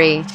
Battery.